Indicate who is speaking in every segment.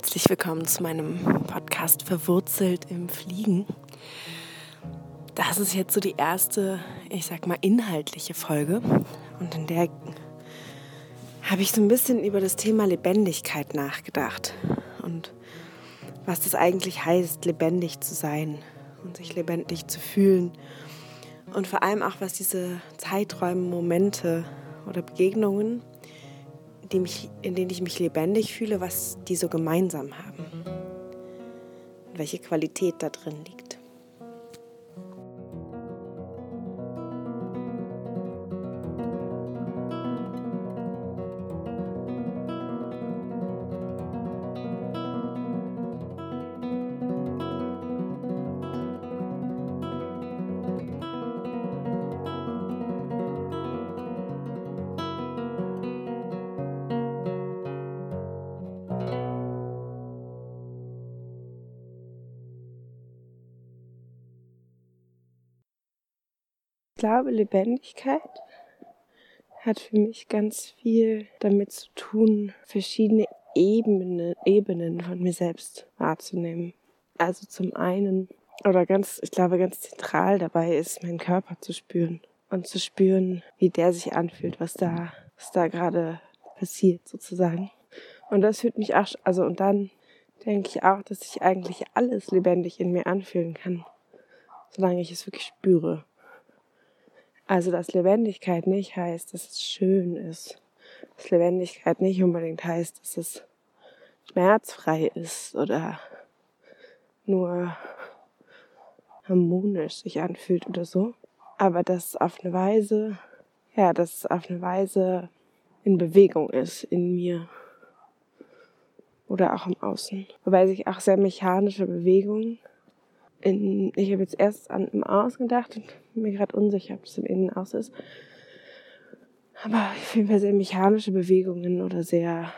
Speaker 1: herzlich willkommen zu meinem Podcast Verwurzelt im Fliegen. Das ist jetzt so die erste, ich sag mal, inhaltliche Folge. Und in der habe ich so ein bisschen über das Thema Lebendigkeit nachgedacht. Und was das eigentlich heißt, lebendig zu sein und sich lebendig zu fühlen. Und vor allem auch, was diese Zeiträume, Momente oder Begegnungen die mich, in denen ich mich lebendig fühle, was die so gemeinsam haben. Und welche Qualität da drin liegt. Glaube, Lebendigkeit hat für mich ganz viel damit zu tun, verschiedene Ebenen, Ebenen von mir selbst wahrzunehmen. Also zum einen, oder ganz, ich glaube, ganz zentral dabei ist, meinen Körper zu spüren und zu spüren, wie der sich anfühlt, was da, was da gerade passiert, sozusagen. Und das fühlt mich auch, also und dann denke ich auch, dass ich eigentlich alles lebendig in mir anfühlen kann, solange ich es wirklich spüre. Also, dass Lebendigkeit nicht heißt, dass es schön ist. Dass Lebendigkeit nicht unbedingt heißt, dass es schmerzfrei ist oder nur harmonisch sich anfühlt oder so. Aber dass es auf eine Weise, ja, dass es auf eine Weise in Bewegung ist in mir oder auch im Außen. Wobei sich auch sehr mechanische Bewegungen in, ich habe jetzt erst an im Aus gedacht und mir gerade unsicher, ob es im Innen aus ist. Aber ich finde sehr mechanische Bewegungen oder sehr,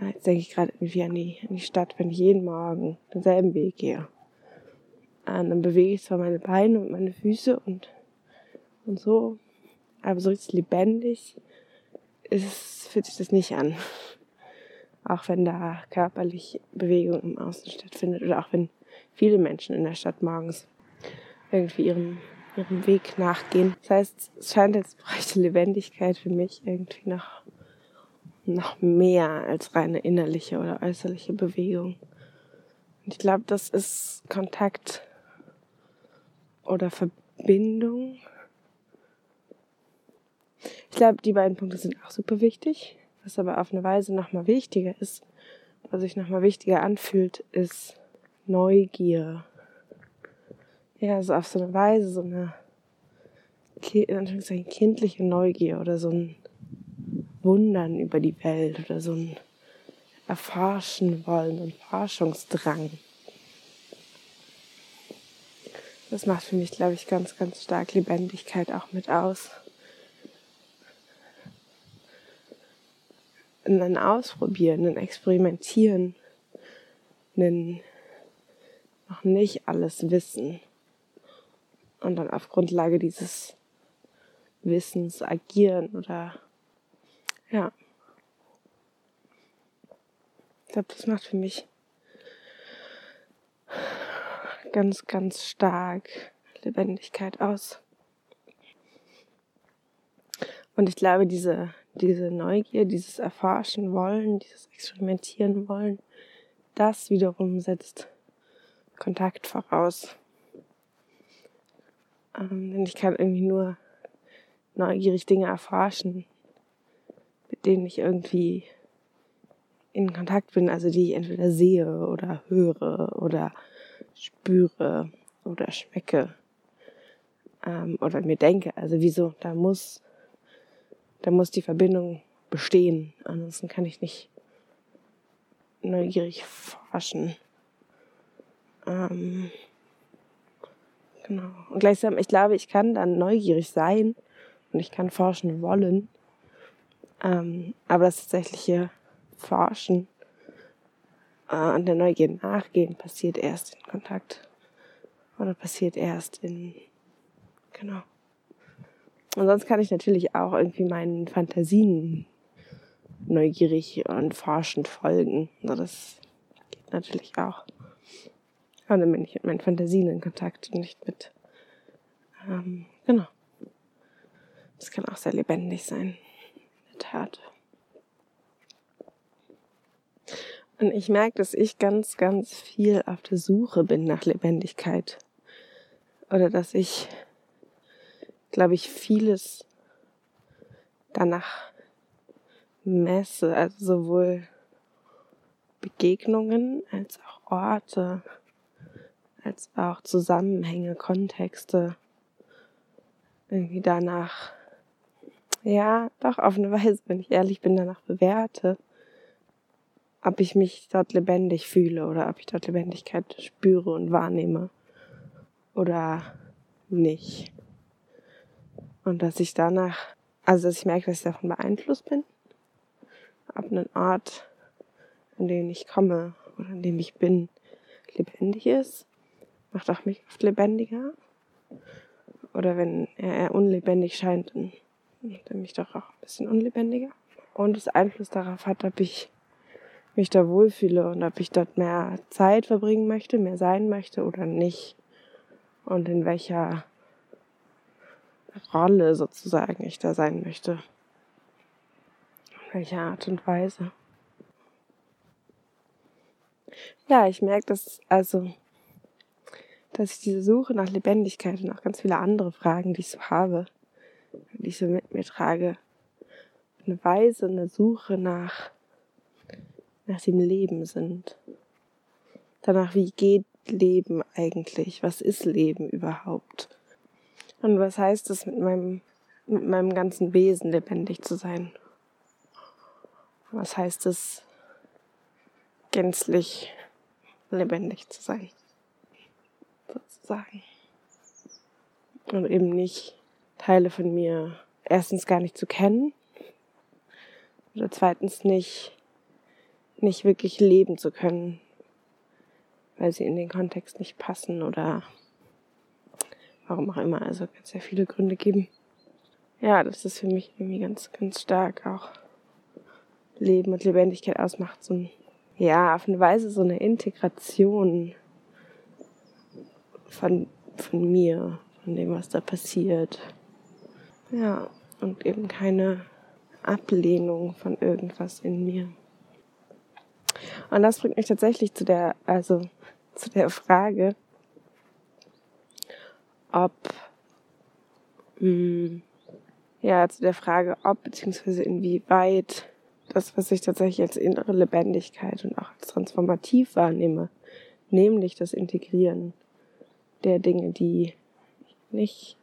Speaker 1: äh, jetzt denke ich gerade irgendwie an die, an die Stadt, wenn ich jeden Morgen denselben Weg gehe. Und äh, dann bewege ich zwar meine Beine und meine Füße und, und so, aber so richtig lebendig ist, fühlt sich das nicht an. Auch wenn da körperlich Bewegung im Außen stattfindet oder auch wenn viele Menschen in der Stadt morgens irgendwie ihrem, ihrem Weg nachgehen. Das heißt, es scheint jetzt bräuchte Lebendigkeit für mich irgendwie noch, noch mehr als reine innerliche oder äußerliche Bewegung. Und ich glaube, das ist Kontakt oder Verbindung. Ich glaube, die beiden Punkte sind auch super wichtig. Was aber auf eine Weise nochmal wichtiger ist, was sich nochmal wichtiger anfühlt, ist Neugier. Ja, so auf so eine Weise, so eine in kindliche Neugier oder so ein Wundern über die Welt oder so ein Erforschen wollen und Forschungsdrang. Das macht für mich, glaube ich, ganz, ganz stark Lebendigkeit auch mit aus. ein Ausprobieren, ein Experimentieren, ein noch nicht alles wissen und dann auf Grundlage dieses Wissens agieren oder ja. Ich glaube, das macht für mich ganz, ganz stark Lebendigkeit aus. Und ich glaube, diese, diese Neugier, dieses Erforschen wollen, dieses Experimentieren wollen, das wiederum setzt Kontakt voraus. Ähm, denn ich kann irgendwie nur neugierig Dinge erforschen, mit denen ich irgendwie in Kontakt bin, also die ich entweder sehe oder höre oder spüre oder schmecke ähm, oder mir denke. Also wieso, da muss, da muss die Verbindung bestehen. Ansonsten kann ich nicht neugierig forschen. Ähm, genau. Und gleichsam, ich glaube, ich kann dann neugierig sein und ich kann forschen wollen. Ähm, aber das tatsächliche Forschen äh, und der Neugier nachgehen passiert erst in Kontakt. Oder passiert erst in, genau. Und sonst kann ich natürlich auch irgendwie meinen Fantasien neugierig und forschend folgen. Das geht natürlich auch. Dann bin ich mit meinen Fantasien in Kontakt und nicht mit, ähm, genau. Das kann auch sehr lebendig sein, in der Tat. Und ich merke, dass ich ganz, ganz viel auf der Suche bin nach Lebendigkeit. Oder dass ich, glaube ich, vieles danach messe. Also sowohl Begegnungen als auch Orte, als auch Zusammenhänge, Kontexte. Irgendwie danach, ja, doch auf eine Weise, wenn ich ehrlich bin, danach bewerte ob ich mich dort lebendig fühle oder ob ich dort Lebendigkeit spüre und wahrnehme oder nicht. Und dass ich danach, also dass ich merke, dass ich davon beeinflusst bin, ob ein Ort, an dem ich komme oder an dem ich bin, lebendig ist, macht auch mich oft lebendiger. Oder wenn er eher unlebendig scheint, dann macht er mich doch auch ein bisschen unlebendiger. Und es Einfluss darauf hat, ob ich mich da wohlfühle und ob ich dort mehr Zeit verbringen möchte, mehr sein möchte oder nicht. Und in welcher Rolle sozusagen ich da sein möchte. In welcher Art und Weise. Ja, ich merke, dass also, dass ich diese Suche nach Lebendigkeit und auch ganz viele andere Fragen, die ich so habe, die ich so mit mir trage, eine Weise, eine Suche nach nach dem Leben sind. Danach, wie geht Leben eigentlich? Was ist Leben überhaupt? Und was heißt es, mit meinem, mit meinem ganzen Wesen lebendig zu sein? Was heißt es, gänzlich lebendig zu sein? Sozusagen. Und eben nicht Teile von mir erstens gar nicht zu kennen oder zweitens nicht nicht wirklich leben zu können, weil sie in den Kontext nicht passen oder warum auch immer. Also kann es ja viele Gründe geben. Ja, das ist für mich irgendwie ganz, ganz stark auch Leben und Lebendigkeit ausmacht. So ein, ja, auf eine Weise so eine Integration von, von mir, von dem, was da passiert. Ja, und eben keine Ablehnung von irgendwas in mir. Und das bringt mich tatsächlich zu der, also zu der Frage, ob, mh, hm, ja, zu der Frage, ob beziehungsweise inwieweit das, was ich tatsächlich als innere Lebendigkeit und auch als transformativ wahrnehme, nämlich das Integrieren der Dinge, die ich nicht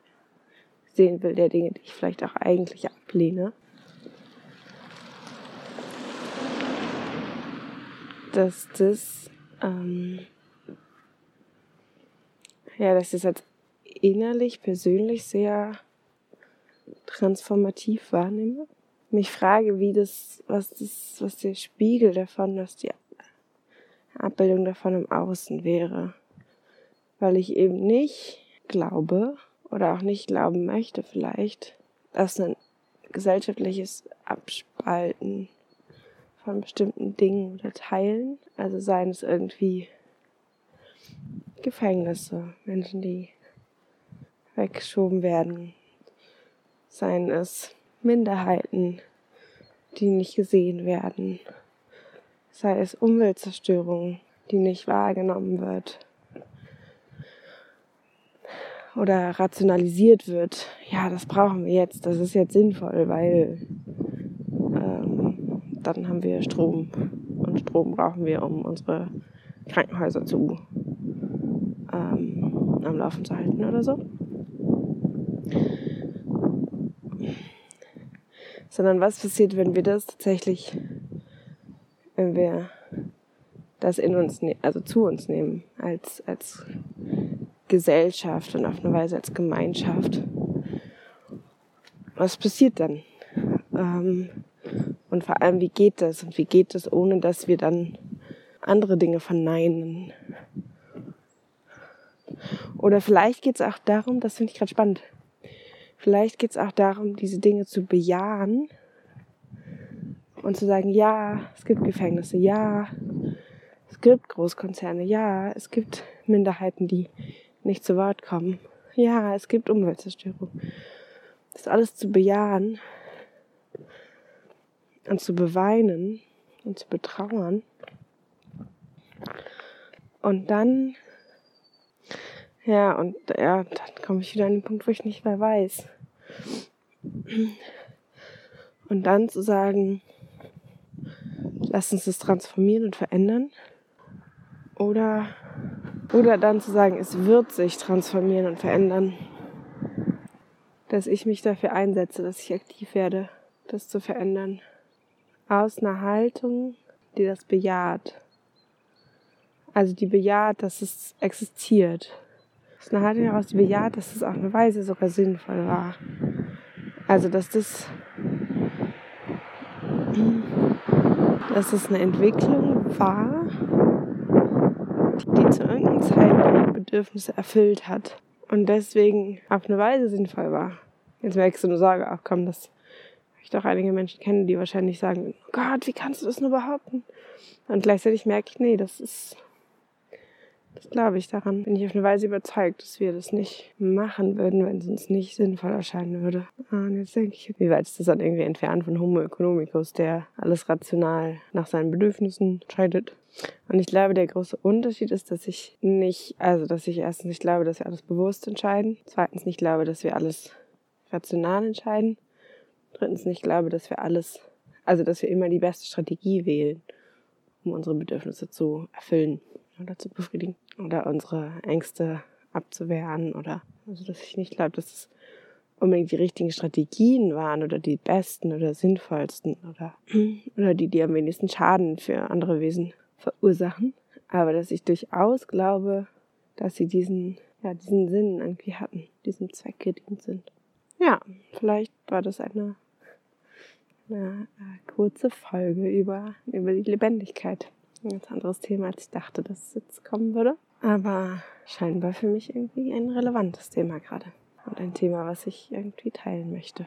Speaker 1: sehen will, der Dinge, die ich vielleicht auch eigentlich ablehne, dass das, ähm, ja, dass das als innerlich, persönlich sehr transformativ wahrnehme. Mich frage, wie das, was das, was der Spiegel davon, was die Abbildung davon im Außen wäre. Weil ich eben nicht glaube oder auch nicht glauben möchte vielleicht, dass ein gesellschaftliches Abspalten von bestimmten Dingen oder Teilen. Also seien es irgendwie Gefängnisse, Menschen, die weggeschoben werden, seien es Minderheiten, die nicht gesehen werden, sei es Umweltzerstörung, die nicht wahrgenommen wird oder rationalisiert wird. Ja, das brauchen wir jetzt, das ist jetzt sinnvoll, weil dann haben wir Strom. Und Strom brauchen wir, um unsere Krankenhäuser zu ähm, am Laufen zu halten oder so. Sondern was passiert, wenn wir das tatsächlich, wenn wir das in uns, ne also zu uns nehmen, als, als Gesellschaft und auf eine Weise als Gemeinschaft. Was passiert dann? Ähm, und vor allem, wie geht das? Und wie geht das, ohne dass wir dann andere Dinge verneinen? Oder vielleicht geht es auch darum, das finde ich gerade spannend, vielleicht geht es auch darum, diese Dinge zu bejahen Und zu sagen, ja, es gibt Gefängnisse, ja, es gibt Großkonzerne, ja, es gibt Minderheiten, die nicht zu Wort kommen. Ja, es gibt Umweltzerstörung. Das alles zu bejahen und zu beweinen und zu betrauern. Und dann, ja, und ja, dann komme ich wieder an den Punkt, wo ich nicht mehr weiß. Und dann zu sagen, lass uns das transformieren und verändern. Oder, oder dann zu sagen, es wird sich transformieren und verändern. Dass ich mich dafür einsetze, dass ich aktiv werde, das zu verändern. Aus einer Haltung, die das bejaht. Also die bejaht, dass es existiert. Aus einer Haltung heraus, die bejaht, dass es auf eine Weise sogar sinnvoll war. Also dass das dass es eine Entwicklung war, die zu irgendeinem Zeitpunkt Bedürfnisse erfüllt hat und deswegen auf eine Weise sinnvoll war. Jetzt merkst du nur Sorge, ach komm, das ich doch einige Menschen kenne, die wahrscheinlich sagen, oh Gott, wie kannst du das nur behaupten? Und gleichzeitig merke ich, nee, das ist das glaube ich daran. Bin ich auf eine Weise überzeugt, dass wir das nicht machen würden, wenn es uns nicht sinnvoll erscheinen würde. Und jetzt denke ich, wie weit ist das dann irgendwie entfernt von Homo economicus, der alles rational nach seinen Bedürfnissen entscheidet? Und ich glaube, der große Unterschied ist, dass ich nicht, also dass ich erstens nicht glaube, dass wir alles bewusst entscheiden. Zweitens nicht glaube, dass wir alles rational entscheiden. Drittens nicht glaube, dass wir alles, also dass wir immer die beste Strategie wählen, um unsere Bedürfnisse zu erfüllen oder zu befriedigen oder unsere Ängste abzuwehren oder also dass ich nicht glaube, dass es unbedingt die richtigen Strategien waren oder die besten oder sinnvollsten oder, oder die, die am wenigsten Schaden für andere Wesen verursachen. Aber dass ich durchaus glaube, dass sie diesen, ja, diesen Sinn irgendwie hatten, diesem Zweck gedient sind. Ja, vielleicht war das eine, eine, eine kurze Folge über, über die Lebendigkeit. Ein ganz anderes Thema, als ich dachte, dass es jetzt kommen würde. Aber scheinbar für mich irgendwie ein relevantes Thema gerade. Und ein Thema, was ich irgendwie teilen möchte.